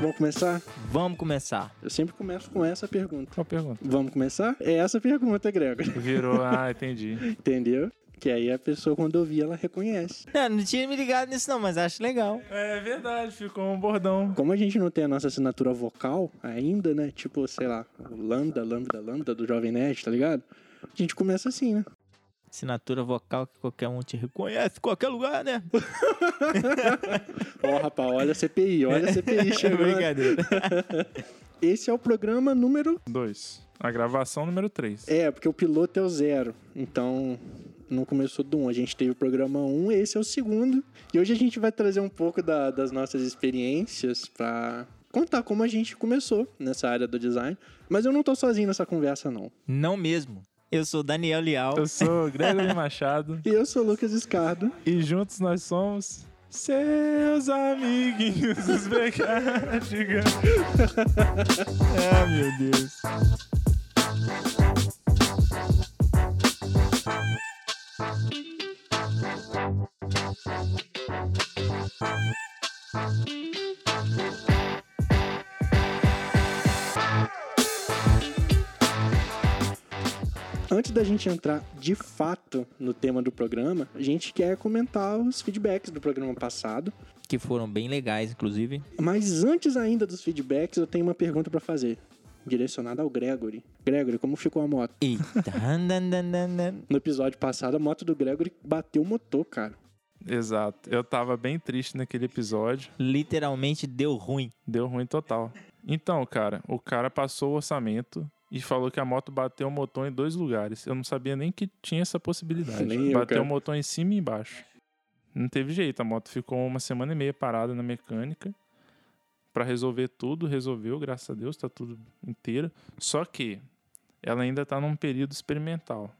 Vamos começar? Vamos começar. Eu sempre começo com essa pergunta. Qual pergunta? Vamos começar? É essa a pergunta, Gregor. Virou, ah, entendi. Entendeu? Que aí a pessoa, quando ouvir, ela reconhece. Não, não tinha me ligado nisso não, mas acho legal. É verdade, ficou um bordão. Como a gente não tem a nossa assinatura vocal ainda, né? Tipo, sei lá, o Lambda, Lambda, Lambda do Jovem Nerd, tá ligado? A gente começa assim, né? Assinatura vocal que qualquer um te reconhece qualquer lugar, né? Ó, rapaz, olha a CPI, olha a CPI chegando. Brincadeira. Esse é o programa número... Dois. A gravação número 3. É, porque o piloto é o zero. Então, não começou do um. A gente teve o programa um, esse é o segundo. E hoje a gente vai trazer um pouco da- das nossas experiências pra contar como a gente começou nessa área do design. Mas eu não tô sozinho nessa conversa, não. Não mesmo. Eu sou Daniel Leal. Eu sou o Gregory Machado E eu sou Lucas Escardo. e juntos nós somos seus amiguinhos os. Ah, meu Deus. Antes da gente entrar de fato no tema do programa, a gente quer comentar os feedbacks do programa passado. Que foram bem legais, inclusive. Mas antes ainda dos feedbacks, eu tenho uma pergunta pra fazer. Direcionada ao Gregory. Gregory, como ficou a moto? Eita. No episódio passado, a moto do Gregory bateu o motor, cara. Exato. Eu tava bem triste naquele episódio. Literalmente deu ruim. Deu ruim total. Então, cara, o cara passou o orçamento e falou que a moto bateu o motor em dois lugares. Eu não sabia nem que tinha essa possibilidade. Nem eu, bateu o motor em cima e embaixo. Não teve jeito, a moto ficou uma semana e meia parada na mecânica Pra resolver tudo, resolveu, graças a Deus, tá tudo inteiro. Só que ela ainda tá num período experimental.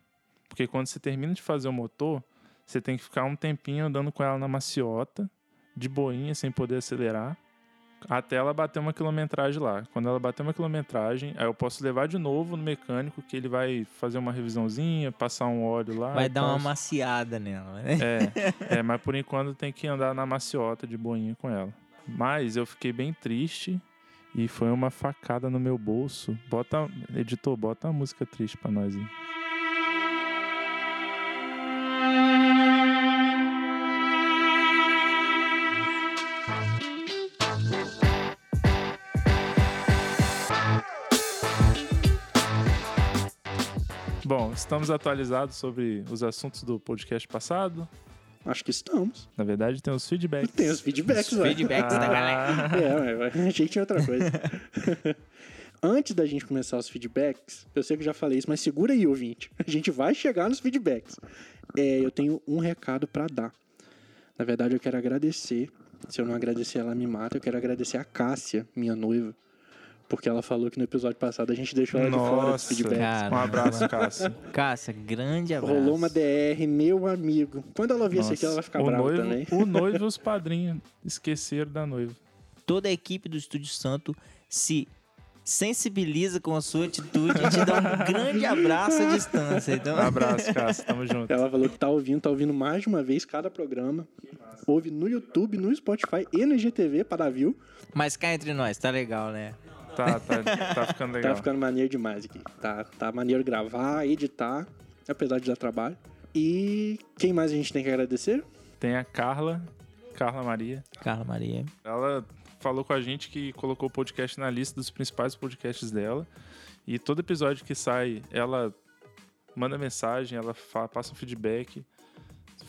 Porque quando você termina de fazer o motor, você tem que ficar um tempinho andando com ela na maciota, de boinha, sem poder acelerar, até ela bater uma quilometragem lá. Quando ela bater uma quilometragem, aí eu posso levar de novo no mecânico, que ele vai fazer uma revisãozinha, passar um óleo lá. Vai dar tal. uma maciada nela, né? É, é, mas por enquanto tem que andar na maciota de boinha com ela. Mas eu fiquei bem triste e foi uma facada no meu bolso. Bota, editor, bota uma música triste pra nós aí. Bom, estamos atualizados sobre os assuntos do podcast passado. Acho que estamos. Na verdade, tem os feedbacks. Tem os feedbacks, Os feedbacks da galera. É, achei que tinha outra coisa. Antes da gente começar os feedbacks, eu sei que eu já falei isso, mas segura aí, ouvinte. A gente vai chegar nos feedbacks. É, eu tenho um recado pra dar. Na verdade, eu quero agradecer. Se eu não agradecer, ela me mata. Eu quero agradecer a Cássia, minha noiva. Porque ela falou que no episódio passado a gente deixou ela de fora dos Nossa, feedbacks. Cara. um abraço, Cássio. Cássia, grande abraço. Rolou uma DR, meu amigo. Quando ela ouvir isso aqui, ela vai ficar o brava noivo, também. O noivo e os padrinhos esqueceram da noiva. Toda a equipe do Estúdio Santo se sensibiliza com a sua atitude e te dá um grande abraço à distância. Então, Um abraço, Cássio. Tamo junto. Ela falou que tá ouvindo, tá ouvindo mais de uma vez cada programa. Ouve no YouTube, no Spotify e no IGTV para view. mas cá entre nós, tá legal, né? Tá, tá, tá ficando legal. Tá ficando maneiro demais aqui. Tá, tá maneiro gravar, editar, apesar de dar trabalho. E quem mais a gente tem que agradecer? Tem a Carla, Carla Maria. Carla Maria. Ela falou com a gente que colocou o podcast na lista dos principais podcasts dela. E todo episódio que sai, ela manda mensagem, ela fa- passa um feedback,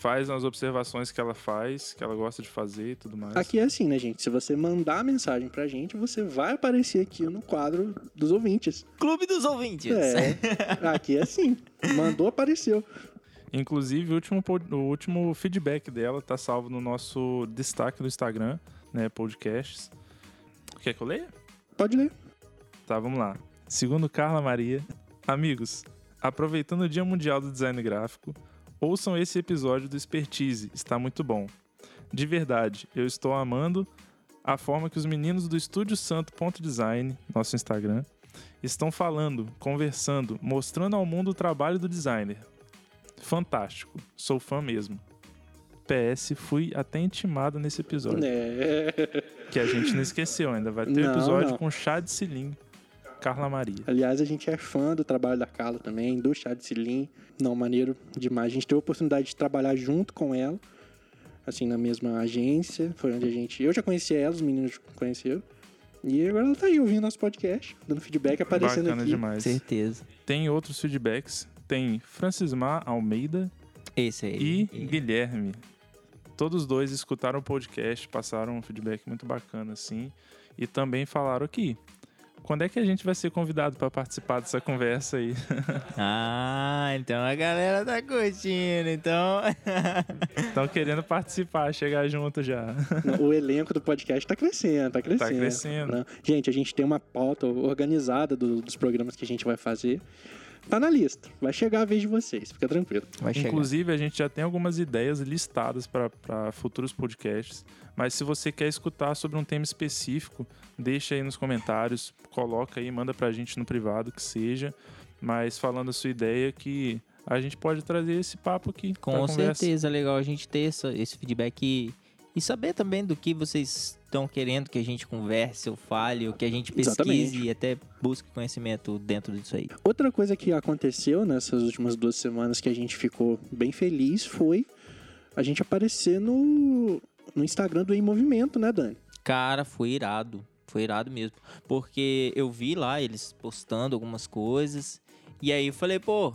faz as observações que ela faz, que ela gosta de fazer e tudo mais. Aqui é assim, né, gente? Se você mandar mensagem pra gente, você vai aparecer aqui no quadro dos ouvintes. Clube dos Ouvintes. É, aqui é assim. Mandou, apareceu. Inclusive, o último, o último feedback dela tá salvo no nosso destaque do Instagram, né? Podcasts. Quer que eu leia? Pode ler. Tá, vamos lá. Segundo Carla Maria, amigos, aproveitando o Dia Mundial do Design Gráfico, ouçam esse episódio do Expertise, está muito bom. De verdade, eu estou amando a forma que os meninos do Estúdio Santo Ponto Design, nosso Instagram, estão falando, conversando, mostrando ao mundo o trabalho do designer. Fantástico, sou fã mesmo. PS, fui até intimado nesse episódio. É. Que a gente não esqueceu ainda. Vai ter Não, episódio não. com chá de cilim. Carla Maria. Aliás, a gente é fã do trabalho da Carla também, do Chá de Cilim. Não, maneiro demais. A gente teve a oportunidade de trabalhar junto com ela, assim, na mesma agência. Foi onde a gente. Eu já conhecia ela, os meninos conheceram. E agora ela tá aí ouvindo nosso podcast, dando feedback, aparecendo Bacana aqui. demais. Certeza. Tem outros feedbacks. Tem Francismar Almeida Esse aí. e Guilherme. Todos dois escutaram o podcast, passaram um feedback muito bacana, assim. E também falaram aqui. Quando é que a gente vai ser convidado para participar dessa conversa aí? Ah, então a galera tá curtindo, então. Estão querendo participar, chegar junto já. O elenco do podcast tá crescendo, tá crescendo. crescendo. né? Gente, a gente tem uma pauta organizada do- dos programas que a gente vai fazer. Tá na lista. Vai chegar a vez de vocês, fica tranquilo. Vai chegar. Inclusive, a gente já tem algumas ideias listadas para futuros podcasts. Mas se você quer escutar sobre um tema específico, deixa aí nos comentários, coloca aí, manda pra gente no privado, que seja. Mas falando a sua ideia, que a gente pode trazer esse papo aqui. Com conversa. certeza, é legal a gente ter essa- esse feedback e, e saber também do que vocês estão querendo que a gente converse ou fale, ou que a gente pesquise Exatamente. e até busque conhecimento dentro disso aí. Outra coisa que aconteceu nessas últimas duas semanas que a gente ficou bem feliz foi a gente aparecer no, no Instagram do Em Movimento, né, Dani? Cara, foi irado. Foi irado mesmo. Porque eu vi lá eles postando algumas coisas. E aí eu falei, pô,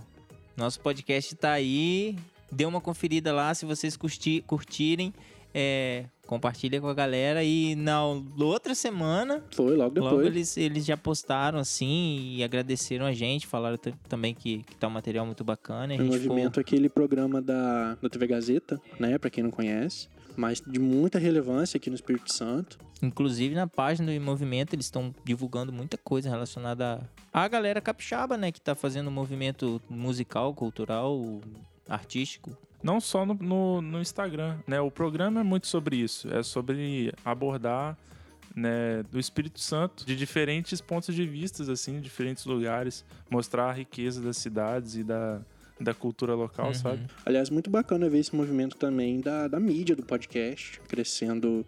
nosso podcast tá aí. Dê uma conferida lá se vocês curti- curtirem. É, compartilha com a galera. E na outra semana, Foi logo depois. logo eles, eles já postaram assim e agradeceram a gente. Falaram também que, que tá um material muito bacana. ficou Movimento, aquele programa da, da TV Gazeta, né, pra quem não conhece. Mas de muita relevância aqui no Espírito Santo. Inclusive na página do Movimento eles estão divulgando muita coisa relacionada à galera capixaba, né? Que tá fazendo movimento musical, cultural, artístico. Não só no, no, no Instagram, né? O programa é muito sobre isso. É sobre abordar né, do Espírito Santo de diferentes pontos de vistas, assim, diferentes lugares. Mostrar a riqueza das cidades e da, da cultura local, Uhum. sabe? Aliás, muito bacana ver esse movimento também da, da mídia do podcast, crescendo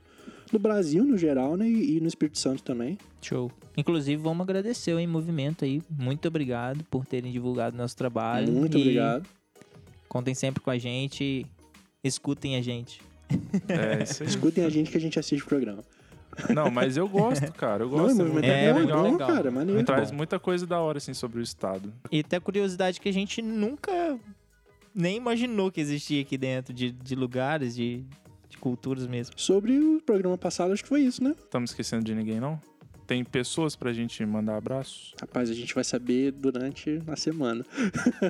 no Brasil no geral, né, e, no Espírito Santo também. Show. Inclusive, vamos agradecer o Em Movimento aí. Muito obrigado por terem divulgado nosso trabalho. Muito E obrigado. Contem sempre com a gente. Escutem a gente. É isso aí. Escutem a gente que a gente assiste o programa. Não, mas eu gosto, cara. Eu Não, gosto. o movimento é é, legal, bom, legal. cara, maneiro. Traz muita coisa da hora, assim, sobre o Estado. E até curiosidade que a gente nunca nem imaginou que existia aqui dentro de, de lugares, de, de culturas mesmo. Sobre o programa passado, acho que foi isso, né? Estamos esquecendo de ninguém, não? Tem pessoas pra gente mandar abraços? Rapaz, a gente vai saber durante a semana.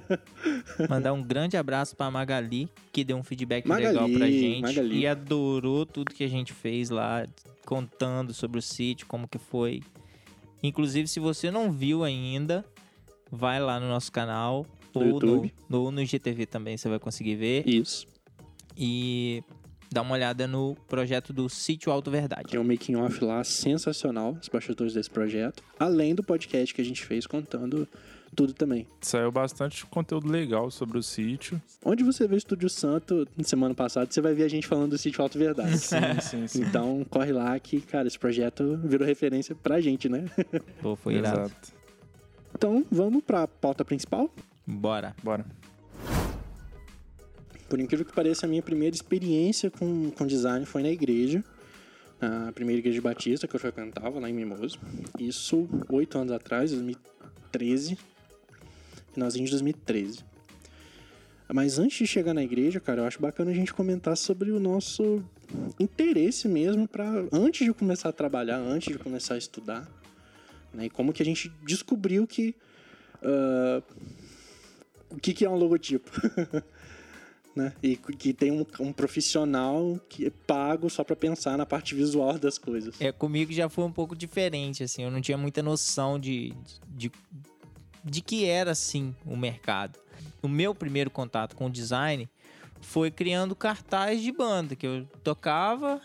Mandar um grande abraço pra Magali, que deu um feedback Magali, legal pra gente. Magali. E adorou tudo que a gente fez lá, contando sobre o sítio, como que foi. Inclusive, se você não viu ainda, vai lá no nosso canal. No ou YouTube. no, no, no IGTV também você vai conseguir ver. Isso. E dá uma olhada no projeto do Sítio Alto Verdade. Tem um making off lá sensacional, os bastidores desse projeto. Além do podcast que a gente fez contando tudo também. Saiu bastante conteúdo legal sobre o sítio. Onde você vê o Estúdio Santo na semana passada, você vai ver a gente falando do sítio Alto Verdade. Sim, sim, sim. Então, corre lá que, cara, esse projeto virou referência pra gente, né? Pô, foi irado. Exato. Então, vamos pra pauta principal. Bora. Bora. Por incrível que pareça, a minha primeira experiência com, com design foi na igreja. A primeira igreja batista que eu frequentava, lá em Mimoso. Isso oito anos atrás, 2013. Finalzinho de 2013. Mas antes de chegar na igreja, cara, eu acho bacana a gente comentar sobre o nosso interesse mesmo para antes de começar a trabalhar, antes de começar a estudar, né? E como que a gente descobriu que ah, o que, que é um logotipo, né? E que tem um, um profissional que é pago só para pensar na parte visual das coisas. É, comigo já foi um pouco diferente, assim, eu não tinha muita noção de, de, de que era, assim, o mercado. O meu primeiro contato com o design foi criando cartaz de banda, que eu tocava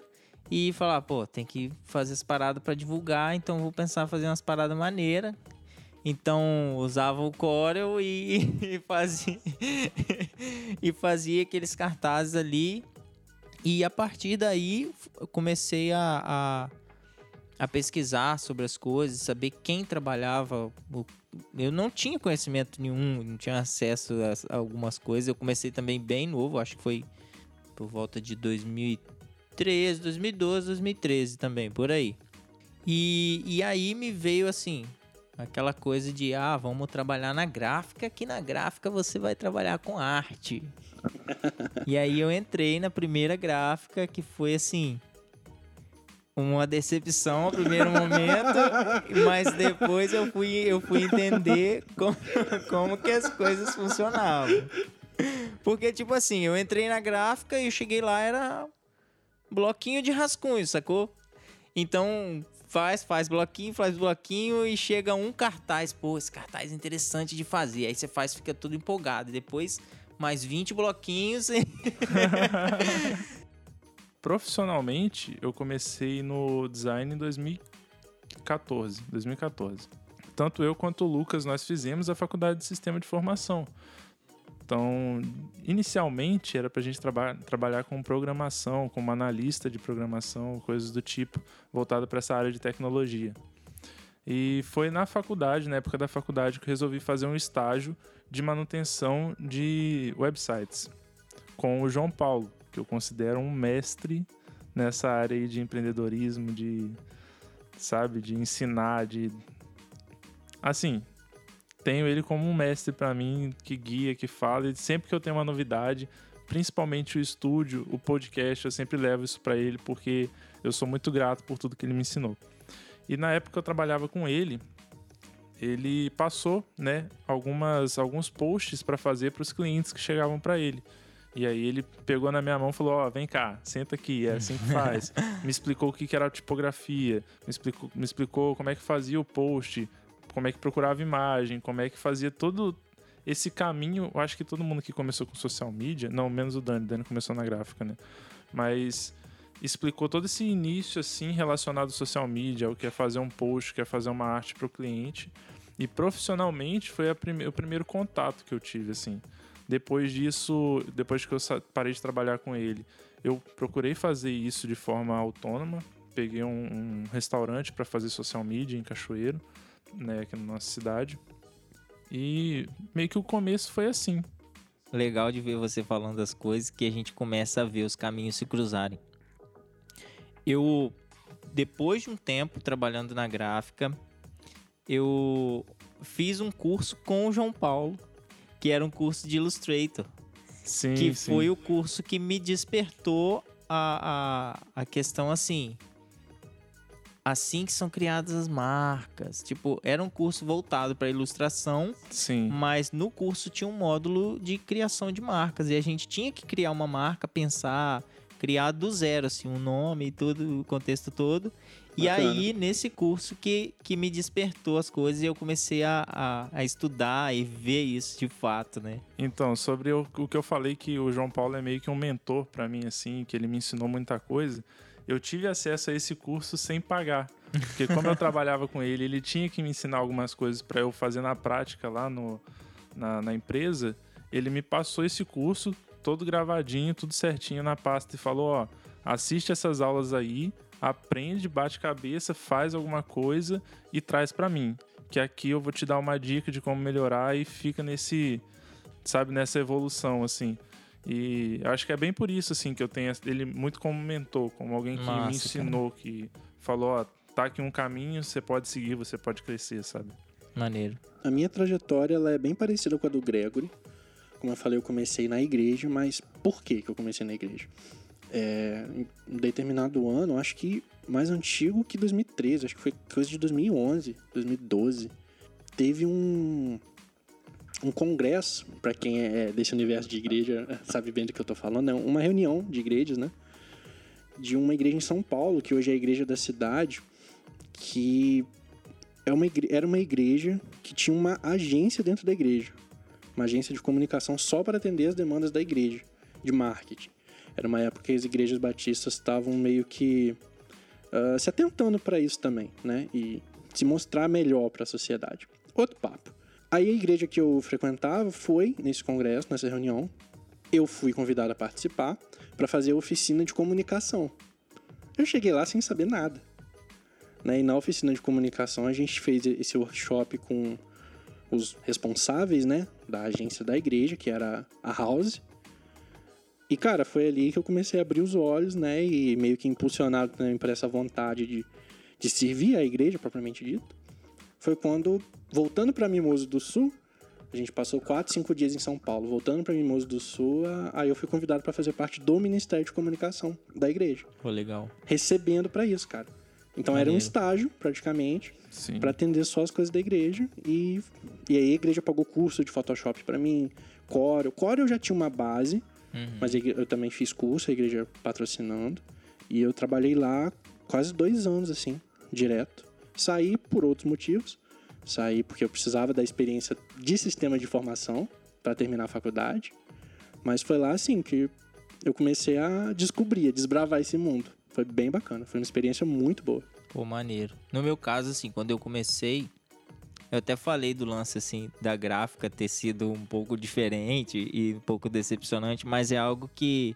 e falava, pô, tem que fazer as paradas para divulgar, então vou pensar em fazer umas paradas maneiras. Então usava o Corel e, e fazia e fazia aqueles cartazes ali E a partir daí comecei a, a, a pesquisar sobre as coisas, saber quem trabalhava. Eu não tinha conhecimento nenhum, não tinha acesso a, a algumas coisas. Eu comecei também bem novo, acho que foi por volta de 2013, 2012, 2013 também, por aí. E, e aí me veio assim, aquela coisa de, ah, vamos trabalhar na gráfica, que na gráfica você vai trabalhar com arte. e aí eu entrei na primeira gráfica, que foi assim, uma decepção ao primeiro momento, mas depois eu fui, eu fui entender como, como que as coisas funcionavam. Porque, tipo assim, eu entrei na gráfica e eu cheguei lá, era bloquinho de rascunho, sacou? Então, faz, faz bloquinho, faz bloquinho e chega um cartaz. Pô, esse cartaz é interessante de fazer. Aí você faz, fica tudo empolgado. E depois, mais 20 bloquinhos. e- Profissionalmente, eu comecei no design em 2014. 2014. Tanto eu quanto o Lucas, nós fizemos a faculdade de sistema de formação. Então, inicialmente era para a gente traba trabalhar com programação, como analista de programação, coisas do tipo, voltado para essa área de tecnologia. E foi na faculdade, na época da faculdade, que eu resolvi fazer um estágio de manutenção de websites com o João Paulo, que eu considero um mestre nessa área de empreendedorismo, de sabe, de ensinar, de assim, tenho ele como um mestre para mim, que guia, que fala, e sempre que eu tenho uma novidade, principalmente o estúdio, o podcast, eu sempre levo isso para ele porque eu sou muito grato por tudo que ele me ensinou. E na época eu trabalhava com ele, ele passou, né, algumas alguns posts para fazer para os clientes que chegavam para ele. E aí ele pegou na minha mão e falou: Ó, vem cá, senta aqui, é assim que faz. me explicou o que que era a tipografia, me explicou, me explicou como é que fazia o post, como é que procurava imagem, como é que fazia todo esse caminho. Eu acho que todo mundo que começou com social media, não, menos o Dani, Dani começou na gráfica, né? Mas explicou todo esse início assim relacionado ao social media, o que é fazer um post, o que é fazer uma arte para o cliente. E profissionalmente foi prime o primeiro contato que eu tive assim. Depois disso, depois que eu parei de trabalhar com ele, eu procurei fazer isso de forma autônoma. Peguei um, um restaurante para fazer social media em Cachoeiro, né, aqui na nossa cidade. E meio que o começo foi assim. Legal de ver você falando das coisas que a gente começa a ver os caminhos se cruzarem. Eu, depois de um tempo trabalhando na gráfica, eu fiz um curso com o João Paulo, que era um curso de Illustrator, Sim, que sim. foi o curso que me despertou a, a, a questão assim. Assim que são criadas as marcas. Tipo, era um curso voltado para ilustração, Sim. mas no curso tinha um módulo de criação de marcas e a gente tinha que criar uma marca, pensar, criar do zero, assim, um nome e tudo, o contexto todo. E Bacana. aí, nesse curso que, que me despertou as coisas e eu comecei a, a, a estudar e ver isso de fato, né? Então, sobre o, o que eu falei que o João Paulo é meio que um mentor pra mim, assim, que ele me ensinou muita coisa. Eu tive acesso a esse curso sem pagar. Porque como eu trabalhava com ele, ele tinha que me ensinar algumas coisas pra eu fazer na prática lá no, na, na empresa. Ele me passou esse curso todo gravadinho, tudo certinho na pasta e falou, ó, assiste essas aulas aí, aprende, bate cabeça, faz alguma coisa e traz pra mim. Que aqui eu vou te dar uma dica de como melhorar e fica nesse, sabe, nessa evolução, assim. E acho que é bem por isso, assim, que eu tenho ele muito como mentor, como alguém que me Massa, ensinou, que falou, ó, tá aqui um caminho, você pode seguir, você pode crescer, sabe? Maneiro. A minha trajetória ela é bem parecida com a do Gregory. Como eu falei, eu comecei na igreja, mas por que, que eu comecei na igreja? É, em um determinado ano, acho que mais antigo que 2013, acho que foi coisa de 2011, 2012. Teve um, um congresso, para quem é desse universo de igreja sabe bem do que eu tô falando, é uma reunião de igrejas, né? De uma igreja em São Paulo, que hoje é a igreja da cidade, que é uma igre- era uma igreja que tinha uma agência dentro da igreja. Uma agência de comunicação só para atender as demandas da igreja, de marketing. Era uma época que as igrejas batistas estavam meio que ah, se atentando para isso também, né? E se mostrar melhor para a sociedade. Outro papo. Aí a igreja que eu frequentava foi nesse congresso, nessa reunião, eu fui convidado a participar para fazer a oficina de comunicação. Eu cheguei lá sem saber nada. Né? E na oficina de comunicação a gente fez esse workshop com os responsáveis, né, da agência da igreja, que era a House. E cara, foi ali que eu comecei a abrir os olhos, né, e meio que impulsionado também por essa vontade de, de servir a igreja propriamente dito. Foi quando, voltando para Mimoso do Sul, a gente passou quatro, cinco dias em São Paulo. Voltando para Mimoso do Sul, aí eu fui convidado para fazer parte do Ministério de Comunicação da igreja. Pô, legal. Recebendo para isso, cara. Então era um estágio, praticamente, para atender só as coisas da igreja. E, e aí a igreja pagou curso de Photoshop para mim, Core. O Core eu já tinha uma base, Uhum. mas eu também fiz curso, a igreja patrocinando. E eu trabalhei lá quase dois anos, assim, direto. Saí por outros motivos. Saí porque eu precisava da experiência de sistema de informação para terminar a faculdade. Mas foi lá, assim, que eu comecei a descobrir, a desbravar esse mundo. Foi bem bacana, foi uma experiência muito boa. Pô, maneiro. No meu caso, assim, quando eu comecei, eu até falei do lance, assim, da gráfica ter sido um pouco diferente e um pouco decepcionante, mas é algo que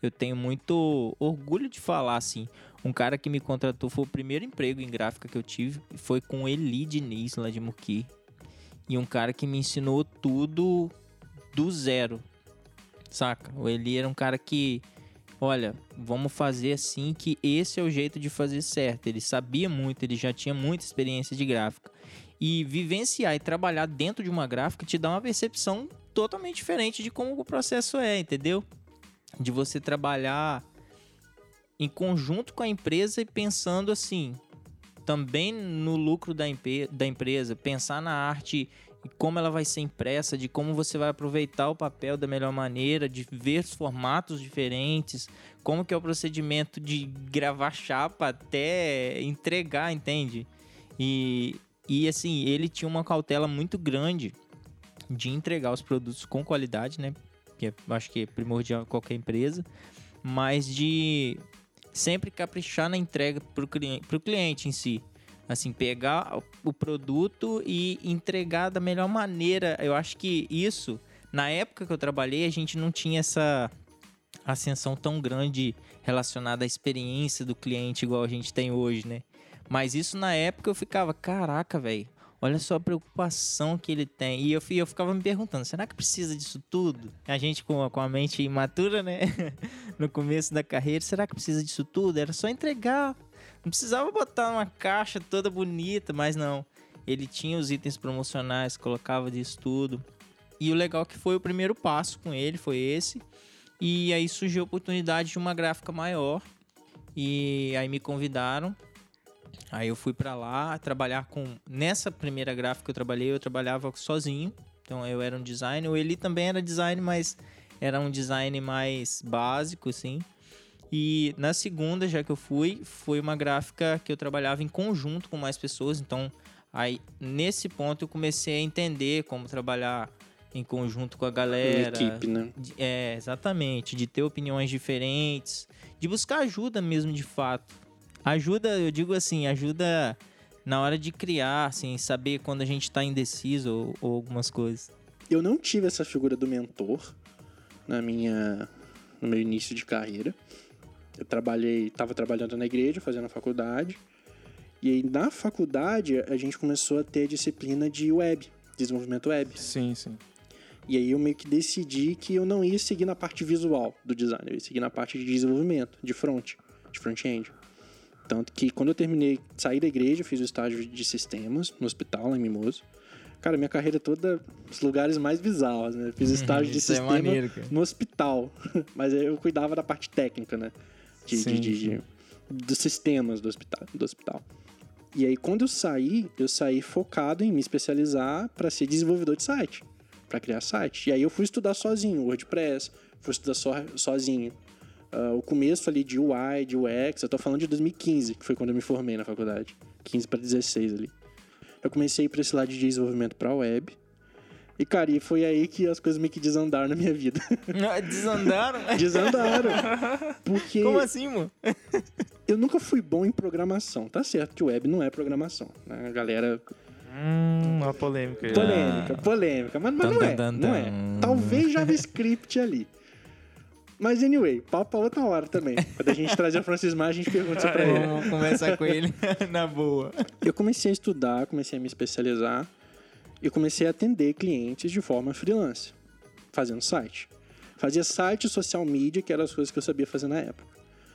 eu tenho muito orgulho de falar, assim. Um cara que me contratou foi o primeiro emprego em gráfica que eu tive, foi com Eli Diniz, lá de Muqui. E um cara que me ensinou tudo do zero, saca? O Eli era um cara que olha, vamos fazer assim que esse é o jeito de fazer certo. Ele sabia muito, ele já tinha muita experiência de gráfica. E vivenciar e trabalhar dentro de uma gráfica te dá uma percepção totalmente diferente de como o processo é, entendeu? De você trabalhar em conjunto com a empresa e pensando assim, também no lucro da, da empresa, pensar na arte e como ela vai ser impressa, de como você vai aproveitar o papel da melhor maneira, de ver os formatos diferentes, como que é o procedimento de gravar chapa até entregar, entende? E, e assim, ele tinha uma cautela muito grande de entregar os produtos com qualidade, né? Que eu acho que é primordial em qualquer empresa, mas de sempre caprichar na entrega para o cliente, cliente em si. Assim, pegar o produto e entregar da melhor maneira. Eu acho que isso, na época que eu trabalhei, a gente não tinha essa ascensão tão grande relacionada à experiência do cliente igual a gente tem hoje, né? Mas isso na época eu ficava, caraca, velho, olha só a preocupação que ele tem. E eu, eu ficava me perguntando, será que precisa disso tudo? A gente com, com a mente imatura, né? no começo da carreira, será que precisa disso tudo? Era só entregar. Não precisava botar uma caixa toda bonita, mas não. Ele tinha os itens promocionais, colocava disso tudo. E o legal que foi o primeiro passo com ele, foi esse. E aí surgiu a oportunidade de uma gráfica maior. E aí me convidaram. Aí eu fui pra lá trabalhar com. Nessa primeira gráfica que eu trabalhei, eu trabalhava sozinho. Então eu era um designer. O Eli também era design, mas era um design mais básico, assim. E na segunda, já que eu fui, foi uma gráfica que eu trabalhava em conjunto com mais pessoas. Então, aí nesse ponto eu comecei a entender como trabalhar em conjunto com a galera. equipe, né? De- É, exatamente. De ter opiniões diferentes. De buscar ajuda mesmo, de fato. Ajuda, eu digo assim, ajuda na hora de criar, assim, saber quando a gente tá indeciso ou, ou algumas coisas. Eu não tive essa figura do mentor na minha no meu início de carreira. Eu trabalhei, estava trabalhando na igreja, fazendo a faculdade. E aí na faculdade a gente começou a ter a disciplina de web, desenvolvimento web. Sim, sim. E aí eu meio que decidi que eu não ia seguir na parte visual do design, eu ia seguir na parte de desenvolvimento, de front, de front-end. Tanto que quando eu terminei, saí da igreja, eu fiz o estágio de sistemas no hospital lá em Mimoso. Cara, minha carreira toda, os lugares mais bizarros, né? Fiz estágio de é sistema maneiro, cara. no hospital. Mas eu cuidava da parte técnica, né? De, Sim, de- de- de- dos sistemas do hospital, do hospital. E aí, quando eu saí, eu saí focado em me especializar para ser desenvolvedor de site, para criar site. E aí eu fui estudar sozinho, WordPress, fui estudar so- sozinho. Ah, o começo ali de UI, de UX, eu tô falando de 2015, que foi quando eu me formei na faculdade. 15 para 16 ali. Eu comecei para esse lado de desenvolvimento para web. E, cara, e foi aí que as coisas meio que desandaram na minha vida. Desandaram? Desandaram. Porque Como assim, mano? eu nunca fui bom em programação. Tá certo que web não é programação. Né? A galera Hum, uma polêmica. aí. Polêmica, polêmica. Mas, mas não é, não é. Talvez JavaScript ali. Mas anyway, papo pra outra hora também. Quando a gente trazer o Francis Mar, a gente pergunta isso pra ele. Vamos conversar com ele na boa. Eu comecei a estudar, comecei a me especializar e comecei a atender clientes de forma freelance, fazendo site. Fazia site e social media, que eram as coisas que eu sabia fazer na época.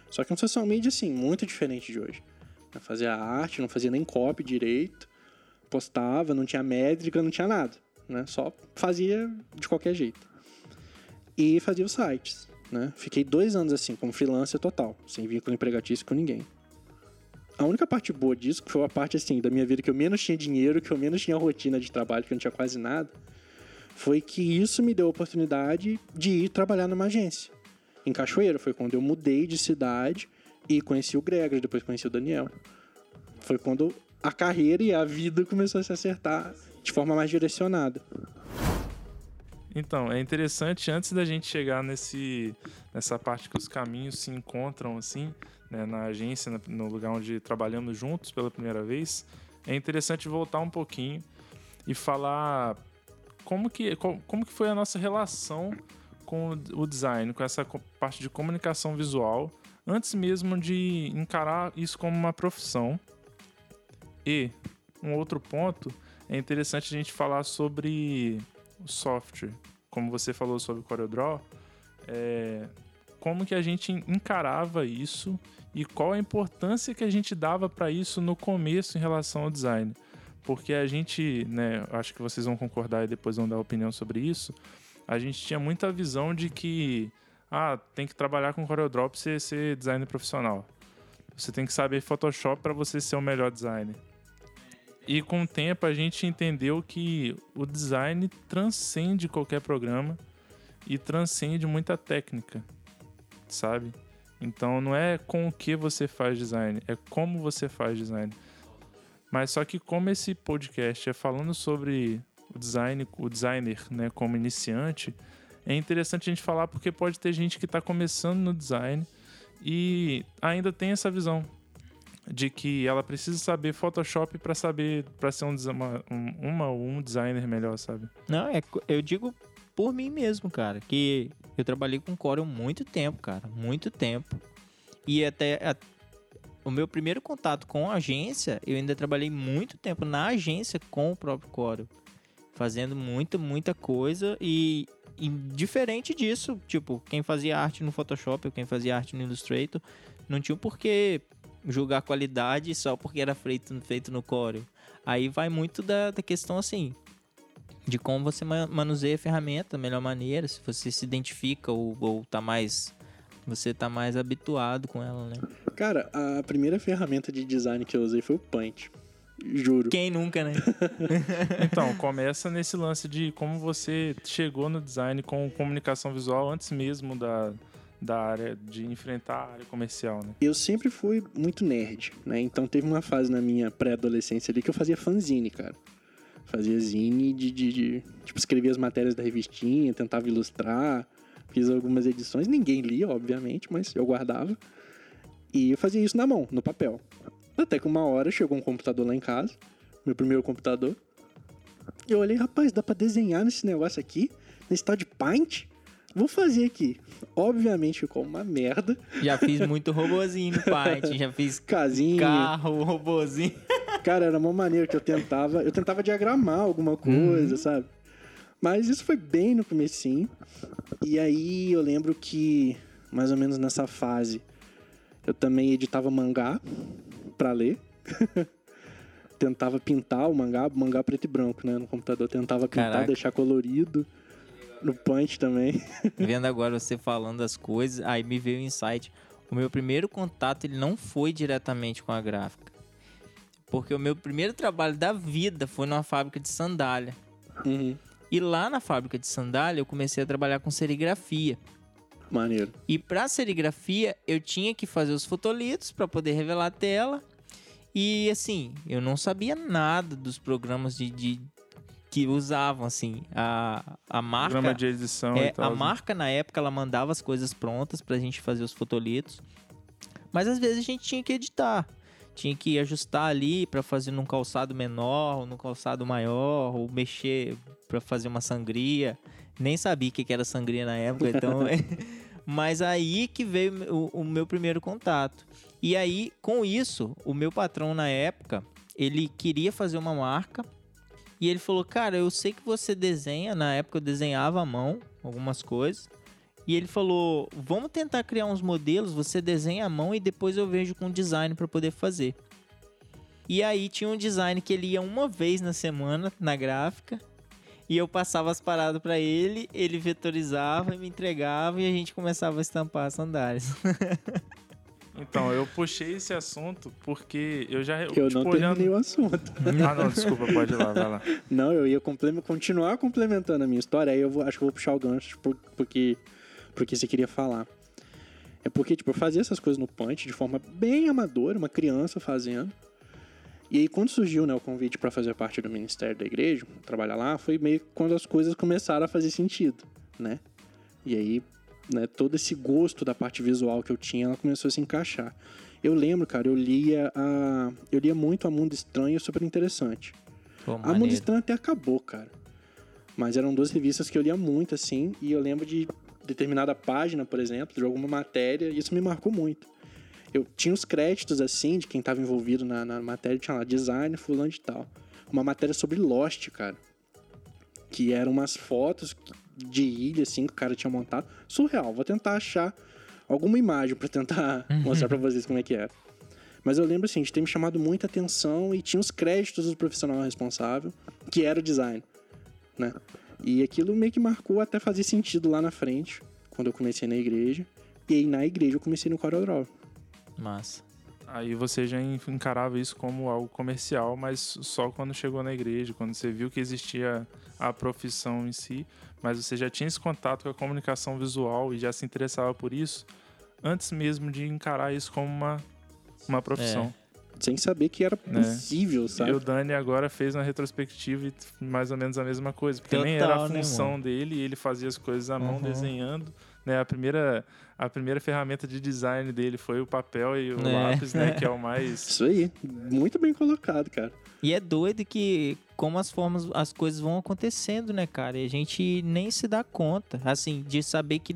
Só que um social media, assim, muito diferente de hoje. Eu fazia arte, não fazia nem copy direito, postava, não tinha métrica, não tinha nada. Né? Só fazia de qualquer jeito. E fazia os sites. Né? Fiquei dois anos assim, como freelancer total, sem vínculo empregatício com ninguém. A única parte boa disso, que foi a parte assim da minha vida que eu menos tinha dinheiro, que eu menos tinha rotina de trabalho, que eu não tinha quase nada, foi que isso me deu a oportunidade de ir trabalhar numa agência. Em Cachoeira foi quando eu mudei de cidade e conheci o Gregory, depois conheci o Daniel. Foi quando a carreira e a vida começou a se acertar de forma mais direcionada. Então, é interessante, antes da gente chegar nesse, nessa parte que os caminhos se encontram, assim, né, na agência, no lugar onde trabalhamos juntos pela primeira vez, é interessante voltar um pouquinho e falar como que, co- como que foi a nossa relação com o- design, com essa parte de comunicação visual, antes mesmo de encarar isso como uma profissão. E um outro ponto é interessante a gente falar sobre software, como você falou sobre o CorelDRAW, é, como que a gente encarava isso e qual a importância que a gente dava para isso no começo em relação ao design. Porque a gente, né, acho que vocês vão concordar e depois vão dar opinião sobre isso, a gente tinha muita visão de que ah, tem que trabalhar com CorelDRAW para você ser designer profissional. Você tem que saber Photoshop para você ser o melhor designer. E com o tempo a gente entendeu que o design transcende qualquer programa e transcende muita técnica, sabe? Então não é com o que você faz design, é como você faz design. Mas só que como esse podcast é falando sobre o design, o designer, né, como iniciante, é interessante a gente falar porque pode ter gente que está começando no design e ainda tem essa visão de que ela precisa saber Photoshop para saber para ser um, uma, um, uma ou um designer melhor, sabe? Não, é, eu digo por mim mesmo, cara, que eu trabalhei com Corel muito tempo, cara, muito tempo. E até a- o meu primeiro contato com a agência, eu ainda trabalhei muito tempo na agência com o próprio Corel, fazendo muita, muita coisa e, diferente disso, tipo, quem fazia arte no Photoshop ou quem fazia arte no Illustrator, não tinha por que julgar qualidade só porque era feito, feito no Corel. Aí vai muito da, da questão assim, de como você ma- manuseia a ferramenta da melhor maneira, se você se identifica ou, ou tá mais. Você tá mais habituado com ela, né? Cara, a primeira ferramenta de design que eu usei foi o Paint. Juro. Quem nunca, né? Então, começa nesse lance de como você chegou no design com comunicação visual antes mesmo da, da área de enfrentar a área comercial, né? Eu sempre fui muito nerd, né? Então teve uma fase na minha pré-adolescência ali que eu fazia fanzine, cara. Fazia zine de, de, de- Tipo, escrevia as matérias da revistinha, tentava ilustrar. Fiz algumas edições. Ninguém lia, obviamente, mas eu guardava. E eu fazia isso na mão, no papel. Até que uma hora chegou um computador lá em casa. Meu primeiro computador. E eu olhei, rapaz, dá pra desenhar nesse negócio aqui? Nesse tal de Paint? Vou fazer aqui. Obviamente ficou uma merda. Já fiz muito robozinho no Paint, já fiz Casinha. carro, robozinho. Cara, era uma maneira que eu tentava. Eu tentava diagramar alguma coisa, sabe? Mas isso foi bem no comecinho. E aí eu lembro que, mais ou menos nessa fase, eu também editava mangá pra ler. tentava pintar o mangá, mangá preto e branco, né? No computador. Tentava pintar, Caraca. deixar colorido. No Punch também. Vendo agora você falando das coisas, aí me veio o insight. O meu primeiro contato ele não foi diretamente com a gráfica. Porque o meu primeiro trabalho da vida foi numa fábrica de sandália. Uhum. E lá na fábrica de sandália eu comecei a trabalhar com serigrafia. Maneiro. E para serigrafia eu tinha que fazer os fotolitos para poder revelar a tela. E assim, eu não sabia nada dos programas de, de- que usavam assim. A, a marca Programa de edição é, tal. a né? marca na época ela mandava as coisas prontas pra gente fazer os fotolitos. Mas às vezes a gente tinha que editar. tinha que ajustar ali para fazer num calçado menor, ou num calçado maior, ou mexer para fazer uma sangria. Nem sabia o que que era sangria na época, então. Mas aí que veio o, o meu primeiro contato. E aí, com isso, o meu patrão na época, ele queria fazer uma marca. E ele falou: Cara, eu sei que você desenha. Na época eu desenhava à mão algumas coisas. E ele falou: Vamos tentar criar uns modelos. Você desenha à mão e depois eu vejo com design para poder fazer. E aí tinha um design que ele ia uma vez na semana na gráfica. E eu passava as paradas para ele, ele vetorizava e me entregava e a gente começava a estampar as sandálias. Então, eu puxei esse assunto porque eu já. Eu tipo, não terminei o assunto. Ah, não, desculpa, pode ir lá, vai lá. Não, eu ia complemen- continuar complementando a minha história, aí eu vou- acho que vou puxar o gancho por- porque, porque você queria falar. É porque, tipo, eu fazia essas coisas no Punch de forma bem amadora, uma criança fazendo. E aí, quando surgiu né, o convite para fazer parte do ministério da igreja, trabalhar lá, foi meio que quando as coisas começaram a fazer sentido, né? E aí, né, todo esse gosto da parte visual que eu tinha, ela começou a se encaixar. Eu lembro, cara, eu lia a, eu lia muito a Mundo Estranho, super interessante. Pô, A Mundo. Estranho até acabou, cara. Mas eram duas revistas que eu lia muito, assim, e eu lembro de determinada página, por exemplo, de alguma matéria, e isso me marcou muito. Eu tinha os créditos, assim, de quem estava envolvido na, na matéria, tinha lá design, fulano de tal. Uma matéria sobre Lost, cara. Que eram umas fotos de ilha, assim, que o cara tinha montado. Surreal. Vou tentar achar alguma imagem pra tentar mostrar pra vocês como é que era. Mas eu lembro, assim, de ter me chamado muita atenção e tinha os créditos do profissional responsável, que era o design, né? E aquilo meio que marcou até fazer sentido lá na frente, quando eu comecei na igreja. E aí na igreja eu comecei no CorelDRAW. Massa. Aí você já encarava isso como algo comercial, mas só quando chegou na igreja, quando você viu que existia a profissão em si, mas você já tinha esse contato com a comunicação visual e já se interessava por isso antes mesmo de encarar isso como uma, uma profissão. Sem saber que era Né? possível, sabe? E o Dani agora fez uma retrospectiva e mais ou menos a mesma coisa, porque nem era Total, a né, função dele, e ele fazia as coisas à mão Uhum. desenhando. Né, a, primeira, a primeira ferramenta de design dele foi o papel e o É. lápis, né, que é o mais Isso aí. Muito bem colocado, cara. E é doido que como as formas, as coisas vão acontecendo, né, cara? E a gente nem se dá conta, assim, de saber que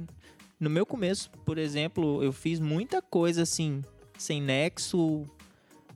no meu começo, por exemplo, eu fiz muita coisa assim, sem nexo,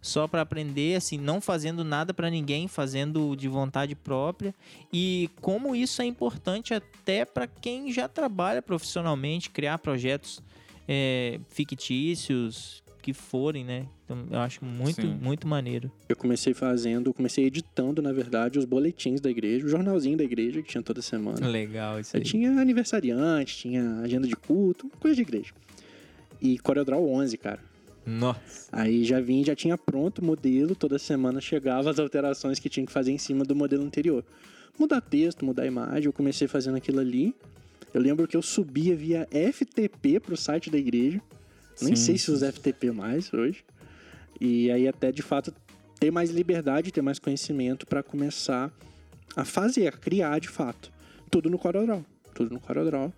só pra aprender, assim, não fazendo nada pra ninguém, fazendo de vontade própria. E como isso é importante até pra quem já trabalha profissionalmente, criar projetos é, fictícios que forem, né? Então, eu acho muito, Sim. muito maneiro. Eu comecei fazendo, comecei editando, na verdade, os boletins da igreja, o jornalzinho da igreja que tinha toda semana. Legal isso Eu aí. tinha aniversariante, tinha agenda de culto, coisa de igreja. E CorelDRAW 11, cara. Nossa. Aí já vim, já tinha pronto o modelo, toda semana chegava as alterações que tinha que fazer em cima do modelo anterior. Mudar texto, mudar imagem, eu comecei fazendo aquilo ali. Eu lembro que eu subia via FTP pro site da igreja. Nem Sim, sei se usa FTP mais hoje. E aí até de fato ter mais liberdade, ter mais conhecimento para começar a fazer, a criar de fato. Tudo no CorelDRAW, tudo no CorelDRAW,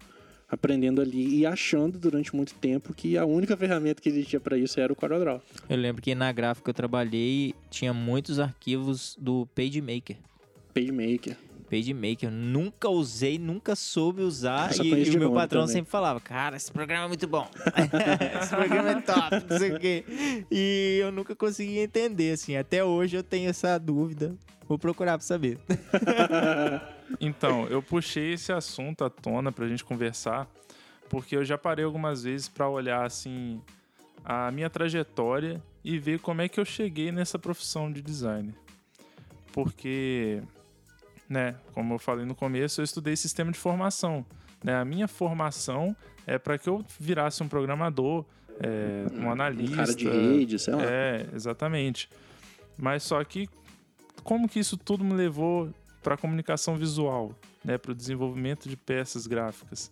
aprendendo ali e achando durante muito tempo que a única ferramenta que existia para isso era o CorelDRAW. Eu lembro que na gráfica eu trabalhei tinha muitos arquivos do PageMaker. PageMaker. PageMaker, eu nunca usei, nunca soube usar. E, e o meu patrão também. sempre falava: Cara, esse programa é muito bom. esse programa é top, não sei o quê. E eu nunca conseguia entender, assim. Até hoje eu tenho essa dúvida. Vou procurar pra saber. Então, eu puxei esse assunto à tona pra gente conversar, porque eu já parei algumas vezes pra olhar assim a minha trajetória e ver como é que eu cheguei nessa profissão de designer. Porque, né, como eu falei no começo, eu estudei sistema de formação. Né? A minha formação é para que eu virasse um programador, é, um analista. Um cara de rede, sei lá. É, exatamente. Mas só que como que isso tudo me levou para a comunicação visual, né, para o desenvolvimento de peças gráficas,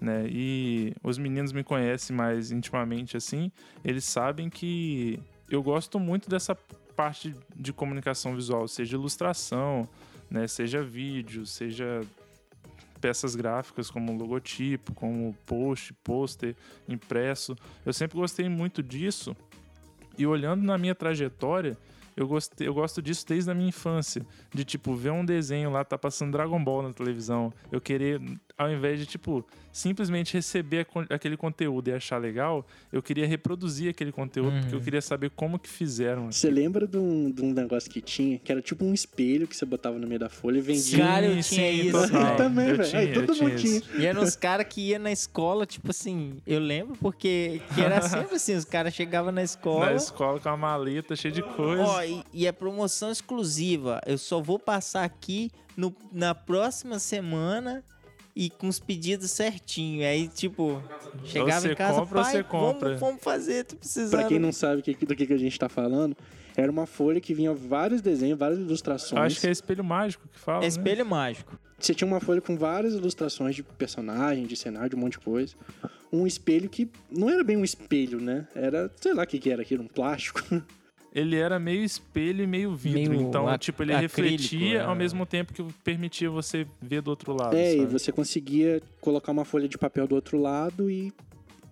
né? E os meninos me conhecem mais intimamente assim, eles sabem que eu gosto muito dessa parte de comunicação visual, seja ilustração, né, seja vídeo, seja peças gráficas como logotipo, como post, pôster, impresso. Eu sempre gostei muito disso E olhando na minha trajetória, eu, gostei, eu gosto disso desde a minha infância. De, tipo, ver um desenho lá, tá passando Dragon Ball na televisão. Eu querer, ao invés de, tipo, simplesmente receber aquele conteúdo e achar legal, eu queria reproduzir aquele conteúdo, uhum. porque eu uhum. queria saber como que fizeram. Você lembra de um, de um negócio que tinha, que era tipo um espelho que você botava no meio da folha e vendia? Cara, eu tinha isso. Eu também, velho. Todo mundo tinha. E eram os caras que iam na escola, tipo assim, eu lembro porque que era sempre assim, os caras chegavam na escola. Na escola com a maleta cheia de coisa. Ó, e, e é promoção exclusiva. Eu só vou passar aqui no, na próxima semana e com os pedidos certinho. Aí, tipo, chegava você em casa, compra, pai, você compra. Vamos, vamos fazer, tu precisa. Pra quem não sabe do que, que a gente tá falando, era uma folha que vinha vários desenhos, várias ilustrações. Acho que é espelho mágico que fala. É né? espelho mágico. Você tinha uma folha com várias ilustrações de personagem, de cenário, de um monte de coisa. Um espelho que não era bem um espelho, né? Era, sei lá o que, que era aquilo, um plástico. ele era meio espelho e meio vidro. Meio então, tipo, ele refletia é. ao mesmo tempo que permitia você ver do outro lado. É, sabe? e você conseguia colocar uma folha de papel do outro lado e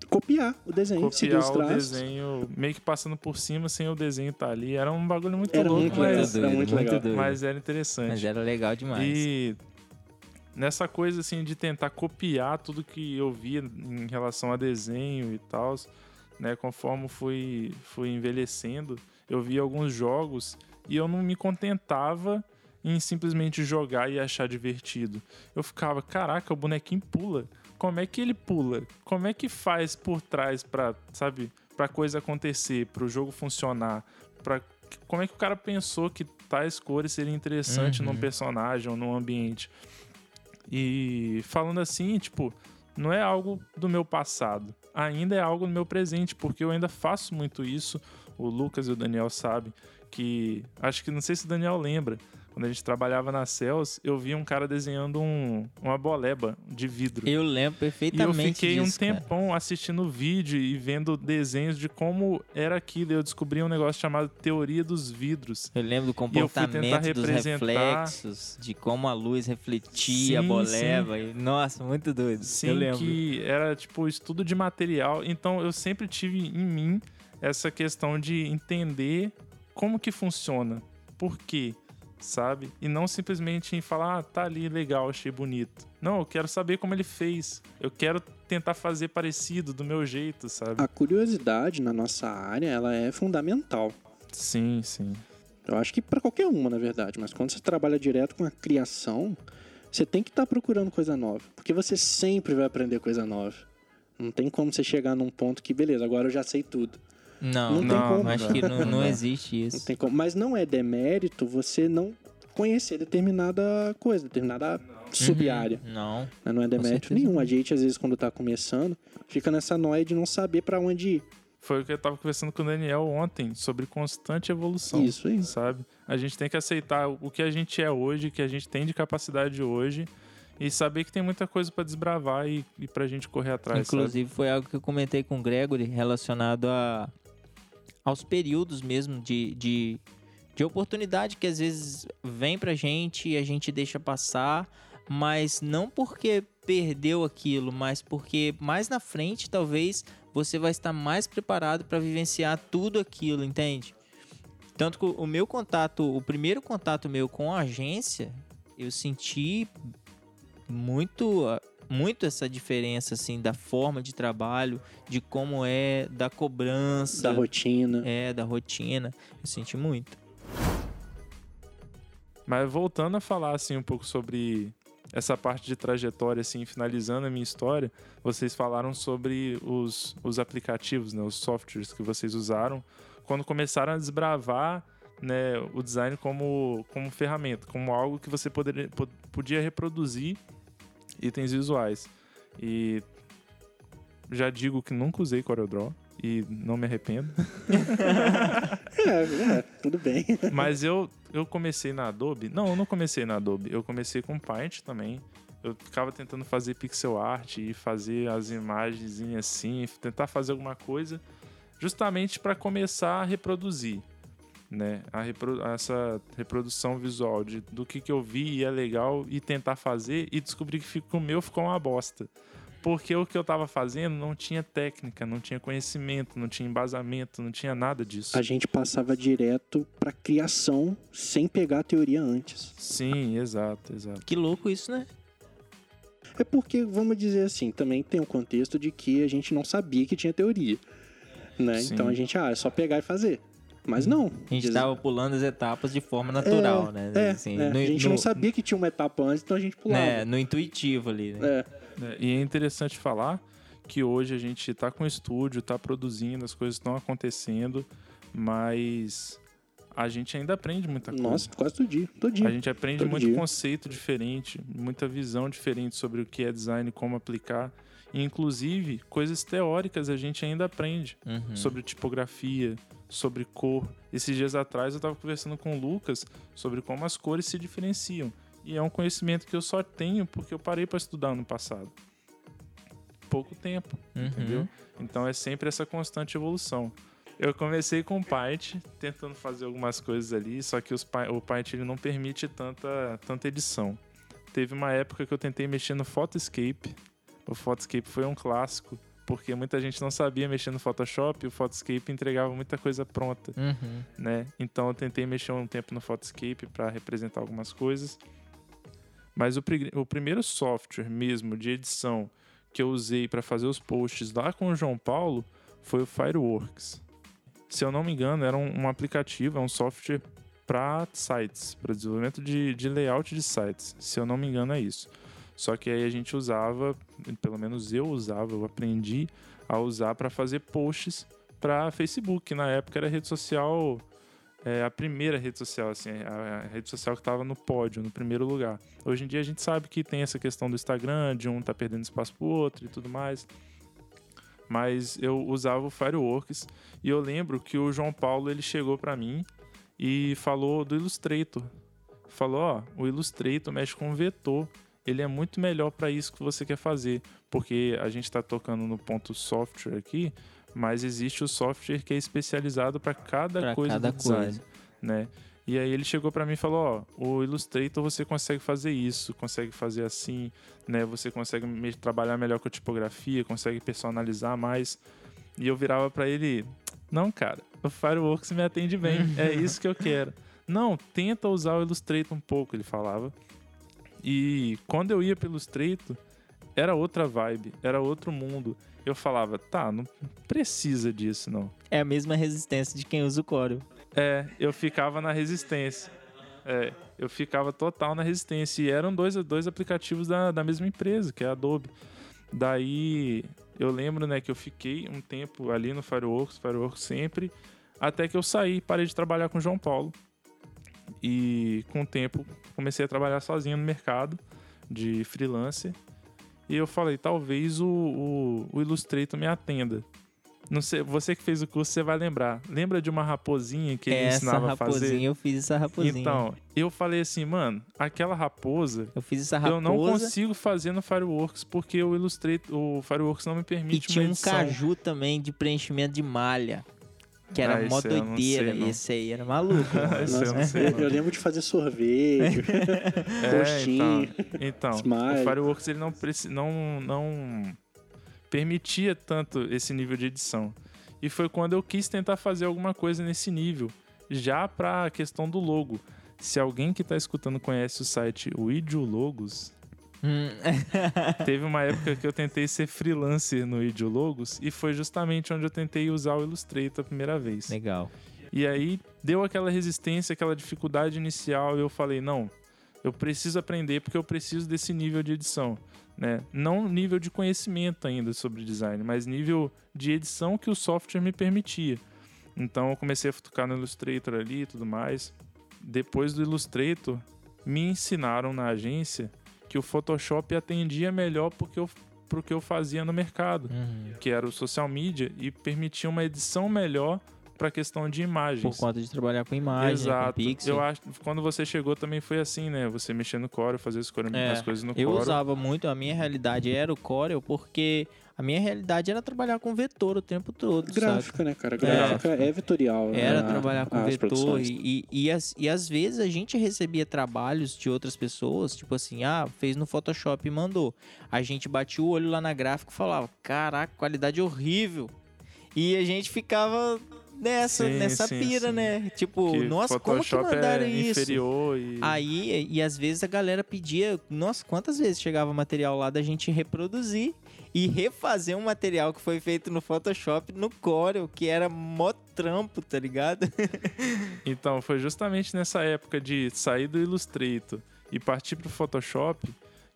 copiar o desenho, copiar o desenho, meio que passando por cima sem o desenho estar tá ali. Era um bagulho muito era louco, muito mas, doido, era muito, muito legal. Doido. mas era interessante. Mas era legal demais. E nessa coisa assim de tentar copiar tudo que eu via em relação a desenho e tal, né, conforme fui fui envelhecendo, eu vi alguns jogos e eu não me contentava em simplesmente jogar e achar divertido. Eu ficava, caraca, o bonequinho pula. Como é que ele pula? Como é que faz por trás para, sabe, para coisa acontecer, para o jogo funcionar, para como é que o cara pensou que tais cores seriam interessantes uhum. num personagem ou num ambiente? E falando assim, tipo, não é algo do meu passado, ainda é algo do meu presente, porque eu ainda faço muito isso o Lucas e o Daniel sabem que acho que não sei se o Daniel lembra, quando a gente trabalhava na Cels, eu vi um cara desenhando um, uma boleba de vidro. Eu lembro perfeitamente. E eu fiquei disso, um tempão cara. assistindo vídeo e vendo desenhos de como era aquilo. Eu descobri um negócio chamado teoria dos vidros. Eu lembro do comportamento dos reflexos, de como a luz refletia sim, a boleba. Sim. Nossa, muito doido. Sim, eu lembro. que era tipo estudo de material. Então eu sempre tive em mim essa questão de entender como que funciona, por quê, sabe? E não simplesmente em falar, ah, tá ali, legal, achei bonito. Não, eu quero saber como ele fez. Eu quero tentar fazer parecido do meu jeito, sabe? A curiosidade na nossa área, ela é fundamental. Sim, sim. Eu acho que para qualquer uma, na verdade, mas quando você trabalha direto com a criação, você tem que estar tá procurando coisa nova, porque você sempre vai aprender coisa nova. Não tem como você chegar num ponto que, beleza, agora eu já sei tudo. Não, não, tem como. Acho que não, não existe isso. Não tem como. Mas não é demérito você não conhecer determinada coisa, determinada sub-área. Uhum, não. Não é demérito nenhum. A gente, às vezes, quando tá começando, fica nessa noia de não saber para onde ir. Foi o que eu tava conversando com o Daniel ontem, sobre constante evolução. Isso aí. Sabe? A gente tem que aceitar o que a gente é hoje, o que a gente tem de capacidade hoje e saber que tem muita coisa para desbravar e, e pra gente correr atrás. Inclusive, sabe? foi algo que eu comentei com o Gregory relacionado a, aos períodos mesmo de, de, de oportunidade que às vezes vem pra gente e a gente deixa passar, mas não porque perdeu aquilo, mas porque mais na frente talvez você vai estar mais preparado para vivenciar tudo aquilo, entende? Tanto que o meu contato, o primeiro contato meu com a agência, eu senti muito muito essa diferença assim da forma de trabalho, de como é, da cobrança, da rotina. É, da rotina. Eu senti muito. Mas voltando a falar assim um pouco sobre essa parte de trajetória, assim, finalizando a minha história, vocês falaram sobre os, os aplicativos, né, os softwares que vocês usaram quando começaram a desbravar né, o design como, como ferramenta, como algo que você poderia, podia reproduzir itens visuais. E já digo que nunca usei CorelDRAW e não me arrependo. é, é, tudo bem. Mas eu, eu comecei na Adobe. Não, eu não comecei na Adobe. Eu comecei com Paint também. Eu ficava tentando fazer pixel art e fazer as imagens assim, tentar fazer alguma coisa, justamente para começar a reproduzir né? A repro essa reprodução visual de, do que, que eu vi e é legal e tentar fazer e descobrir que o meu ficou uma bosta. Porque o que eu tava fazendo não tinha técnica, não tinha conhecimento, não tinha embasamento, não tinha nada disso. A gente passava direto pra criação sem pegar a teoria antes. Sim, exato, exato. Que louco isso, né? É porque, vamos dizer assim, também tem o contexto de que a gente não sabia que tinha teoria. Né? Então a gente, ah, é só pegar e fazer. Mas não. A gente Diz- tava pulando as etapas de forma natural, né? É, Assim, é. no- a gente no- não sabia que tinha uma etapa antes, então a gente pulava. né, no intuitivo ali, né? É. É, E é interessante falar que hoje a gente está com estúdio, está produzindo, as coisas estão acontecendo, mas a gente ainda aprende muita coisa. Nossa, quase todo dia. Todo dia. A gente aprende Todo muito dia. conceito diferente, muita visão diferente sobre o que é design, como aplicar. E, inclusive, coisas teóricas a gente ainda aprende Uhum. sobre tipografia, sobre cor. Esses dias atrás eu estava conversando com o Lucas sobre como as cores se diferenciam. E é um conhecimento que eu só tenho porque eu parei para estudar no passado. Pouco tempo, Uhum. entendeu? Então é sempre essa constante evolução. Eu comecei com o Python, tentando fazer algumas coisas ali, só que o Python ele não permite tanta, tanta edição. Teve uma época que eu tentei mexer no Photoscape. O Photoscape foi um clássico, porque muita gente não sabia mexer no Photoshop e o Photoscape entregava muita coisa pronta Uhum. né? Então eu tentei mexer um tempo no Photoscape para representar algumas coisas. Mas o, o primeiro software mesmo de edição que eu usei para fazer os posts lá com o João Paulo foi o Fireworks. Se eu não me engano, era um, um aplicativo, é um software para sites, para desenvolvimento de, de layout de sites. Se eu não me engano, é isso. Só que aí a gente usava, pelo menos eu usava, eu aprendi a usar para fazer posts para Facebook, na época era rede social, é, a primeira rede social, assim, a, a rede social que estava no pódio, no primeiro lugar. Hoje em dia a gente sabe que tem essa questão do Instagram, de um tá perdendo espaço pro outro e tudo mais. Mas eu usava o Fireworks e eu lembro que o João Paulo ele chegou para mim e falou do Illustrator. Falou, ó, o Illustrator mexe com vetor. Ele é muito melhor para isso que você quer fazer, porque a gente está tocando no ponto software aqui, mas existe o software que é especializado para cada Pra coisa cada do design, coisa. né? E aí ele chegou para mim e falou, ó, o Illustrator você consegue fazer isso, consegue fazer assim, né? Você consegue trabalhar melhor com a tipografia, consegue personalizar mais. E eu virava para ele, não, cara, o Fireworks me atende bem, é isso que eu quero. Não, tenta usar o Illustrator um pouco, ele falava. E quando eu ia pelo Illustrator, era outra vibe, era outro mundo. Eu falava, tá, não precisa disso, não. É a mesma resistência de quem usa o Corel. É, eu ficava na resistência. É, eu ficava total na resistência. E eram dois, dois aplicativos da, da mesma empresa, que é a Adobe. Daí eu lembro, né, que eu fiquei um tempo ali no Fireworks, Fireworks sempre, até que eu saí, parei de trabalhar com o João Paulo. E com o tempo comecei a trabalhar sozinho no mercado de freelancer. E eu falei, talvez o, o, o Illustrator me atenda. Não sei, você que fez o curso, você vai lembrar. Lembra de uma raposinha que ele Essa ensinava a fazer? raposinha, eu fiz essa raposinha. Então, eu falei assim, mano, aquela raposa, eu fiz essa raposa eu não consigo fazer no Fireworks porque o Illustrator, o Fireworks não me e permite tinha uma um caju também de preenchimento de malha. Que era Ah, mó esse doideira. sei. Esse aí era maluco. mano. Esse eu Nossa, sei, eu, lembro de fazer sorvete. É, Postinho. então, então o Fireworks ele não, não, não permitia tanto esse nível de edição. E foi quando eu quis tentar fazer alguma coisa nesse nível, já para a questão do logo. Se alguém que está escutando conhece o site Widio Logos, teve uma época que eu tentei ser freelancer no Widio Logos e foi justamente onde eu tentei usar o Illustrator a primeira vez. Legal. E aí deu aquela resistência, aquela dificuldade inicial e eu falei, não, eu preciso aprender porque eu preciso desse nível de edição, né? Não nível de conhecimento ainda sobre design, mas nível de edição que o software me permitia. Então eu comecei a futucar no Illustrator ali e tudo mais. Depois do Illustrator, me ensinaram na agência que o Photoshop atendia melhor porque eu, pro que eu fazia no mercado Uhum. que era o social media, e permitia uma edição melhor para questão de imagens. Por conta de trabalhar com imagem, Exato. com pixel. Eu acho quando você chegou também foi assim, né? Você mexer no Corel, fazer as, cor- É, as coisas no Eu Corel. usava muito, a minha realidade era o Corel, porque a minha realidade era trabalhar com vetor o tempo todo, sabe? Gráfica, né, cara? Gráfica é, vetorial. Era né, trabalhar com as vetor e, e, e, as- e às vezes a gente recebia trabalhos de outras pessoas, tipo assim, ah, fez no Photoshop e mandou. A gente batia o olho lá na gráfica e falava, caraca, qualidade horrível. E a gente ficava nessa, Sim, nessa sim, pira, sim. né? Tipo, Que nossa, como que Photoshop mandaram é isso? inferior e Aí, e às vezes a galera pedia, nossa, quantas vezes chegava material lá da gente reproduzir e refazer um material que foi feito no Photoshop no Corel, que era mó trampo, tá ligado? Então, foi justamente nessa época de sair do Illustrator e partir para o Photoshop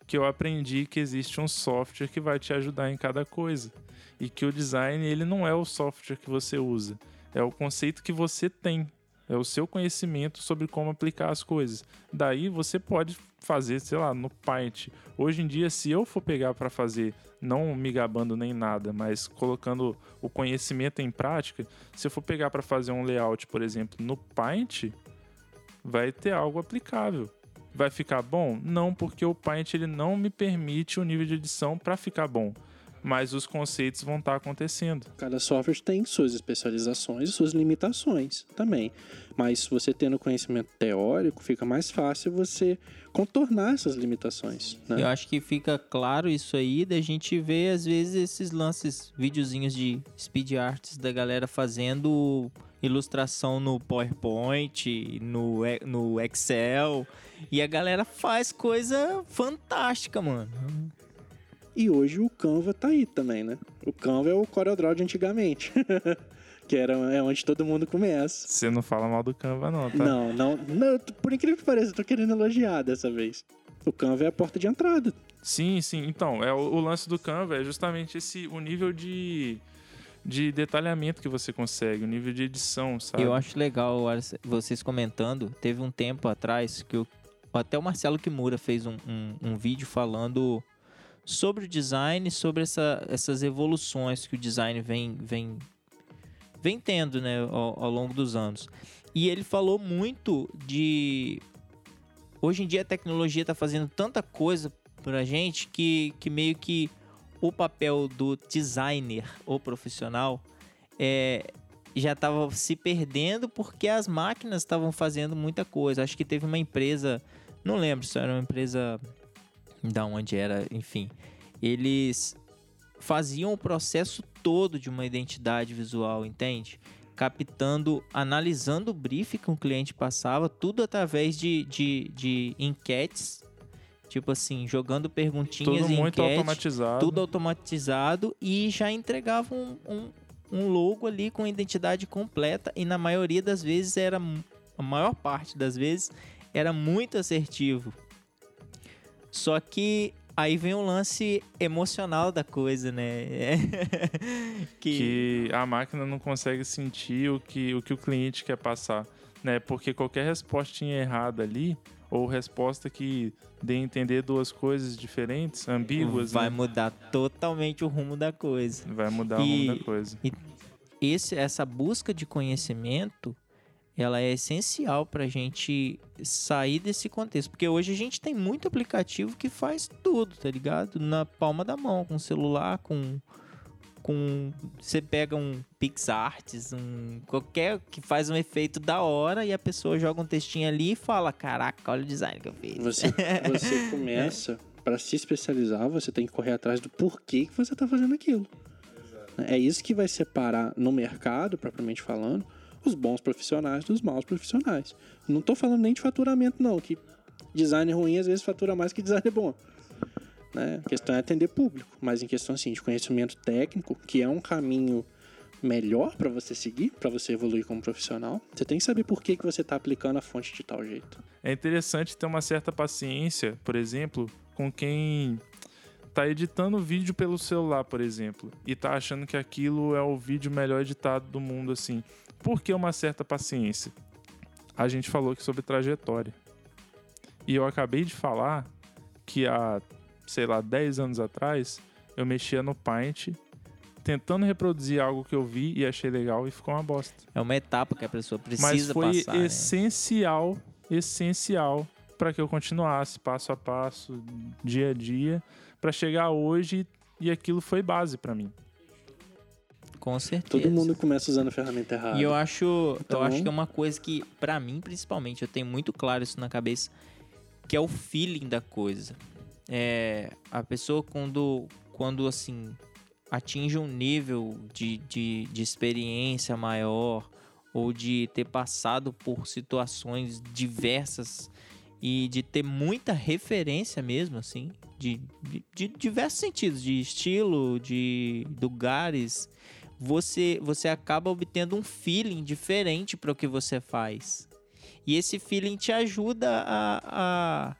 que eu aprendi que existe um software que vai te ajudar em cada coisa. E que o design, ele não é o software que você usa, é o conceito que você tem. É o seu conhecimento sobre como aplicar as coisas. Daí você pode fazer, sei lá, no Paint. Hoje em dia, se eu for pegar para fazer, não me gabando nem nada, mas colocando o conhecimento em prática, se eu for pegar para fazer um layout, por exemplo, no Paint, vai ter algo aplicável. Vai ficar bom? Não, porque o Paint ele não me permite o nível de edição para ficar bom. Mas os conceitos vão estar acontecendo. Cada software tem suas especializações e suas limitações também. Mas você tendo conhecimento teórico, fica mais fácil você contornar essas limitações. Né? Eu acho que fica claro isso aí da gente ver, às vezes, esses lances, videozinhos de speed arts da galera fazendo ilustração no PowerPoint, no, no Excel. E a galera faz coisa fantástica, mano. E hoje o Canva tá aí também, né? O Canva é o CorelDRAW de antigamente. que era, é onde todo mundo começa. Você não fala mal do Canva, não, tá? Não, não, não, por incrível que pareça, eu tô querendo elogiar dessa vez. O Canva é a porta de entrada. Sim, sim. Então, é o, o lance do Canva é justamente esse o nível de, de detalhamento que você consegue, o nível de edição, sabe? Eu acho legal vocês comentando. Teve um tempo atrás que o- até o Marcelo Kimura fez um, um- um vídeo falando sobre o design, sobre essa- essas evoluções que o design vem, vem, vem tendo né, ao, ao longo dos anos. E ele falou muito de. Hoje em dia a tecnologia está fazendo tanta coisa pra gente que, que meio que o papel do designer ou profissional é, já estava se perdendo porque as máquinas estavam fazendo muita coisa. Acho que teve uma empresa, não lembro se era uma empresa da onde era, enfim. Eles faziam o processo todo de uma identidade visual, entende? Captando, analisando o brief que um cliente passava, tudo através de, de, de enquetes. Tipo assim, jogando perguntinhas Tudo muito enquete automatizado. tudo automatizado e já entregava um, um, um logo ali com identidade completa e na maioria das vezes era a maior parte das vezes era muito assertivo. Só que aí vem o lance emocional da coisa, né? que, que a máquina não consegue sentir o que o, que o cliente quer passar, né? Porque qualquer respostinha errada ali, ou resposta que dê a entender duas coisas diferentes, ambíguas, vai né? mudar totalmente o rumo da coisa. vai mudar o E- rumo da coisa. esse, essa busca de conhecimento ela é essencial para a gente sair desse contexto. Porque hoje a gente tem muito aplicativo que faz tudo, tá ligado? Na palma da mão, com celular, com. com você pega um PixArts, um qualquer que faz um efeito da hora e a pessoa joga um textinho ali e fala: Caraca, olha o design que eu fiz. Você, você começa, para se especializar, você tem que correr atrás do porquê que você tá fazendo aquilo. É isso que vai separar no mercado, propriamente falando, os bons profissionais dos maus profissionais. Não tô falando nem de faturamento, não, que design ruim às vezes fatura mais que design bom. Né? A questão é atender público, mas em questão assim, de conhecimento técnico, que é um caminho melhor para você seguir, para você evoluir como profissional, você tem que saber por que, que você está aplicando a fonte de tal jeito. É interessante ter uma certa paciência, por exemplo, com quem tá editando vídeo pelo celular, por exemplo, e tá achando que aquilo é o vídeo melhor editado do mundo, assim. Por que uma certa paciência? A gente falou aqui sobre trajetória. E eu acabei de falar que há, sei lá, 10 anos atrás, eu mexia no Paint tentando reproduzir algo que eu vi e achei legal e ficou uma bosta. É uma etapa que a pessoa precisa Mas foi passar. né? essencial, essencial para que eu continuasse passo a passo, dia a dia, para chegar hoje e aquilo foi base para mim. Com certeza. Todo mundo começa usando a ferramenta errada. E eu acho, Então- eu acho que é uma coisa que, pra mim, principalmente, eu tenho muito claro isso na cabeça, que é o feeling da coisa. É, a pessoa quando, quando assim, atinge um nível de, de, de experiência maior ou de ter passado por situações diversas e de ter muita referência mesmo, assim, de, de, de diversos sentidos, de estilo, de lugares, você, você acaba obtendo um feeling diferente para o que você faz. E esse feeling te ajuda a, a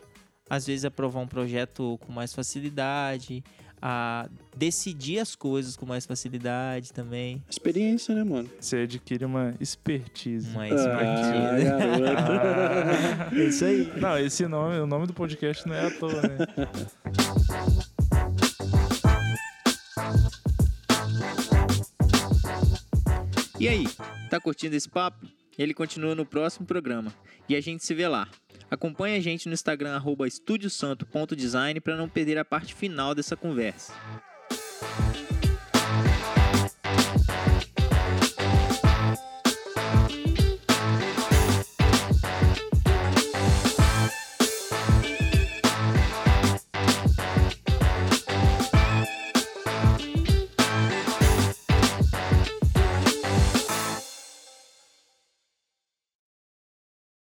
às vezes, aprovar um projeto com mais facilidade, a decidir as coisas com mais facilidade também. Experiência, né, mano? Você adquire uma expertise. Uma Ah, expertise. É isso aí. Não, esse nome, o nome do podcast não é à toa, né? E aí, tá curtindo esse papo? Ele continua no próximo programa. E a gente se vê lá. Acompanhe a gente no Instagram, estudiosanto.design para não perder a parte final dessa conversa.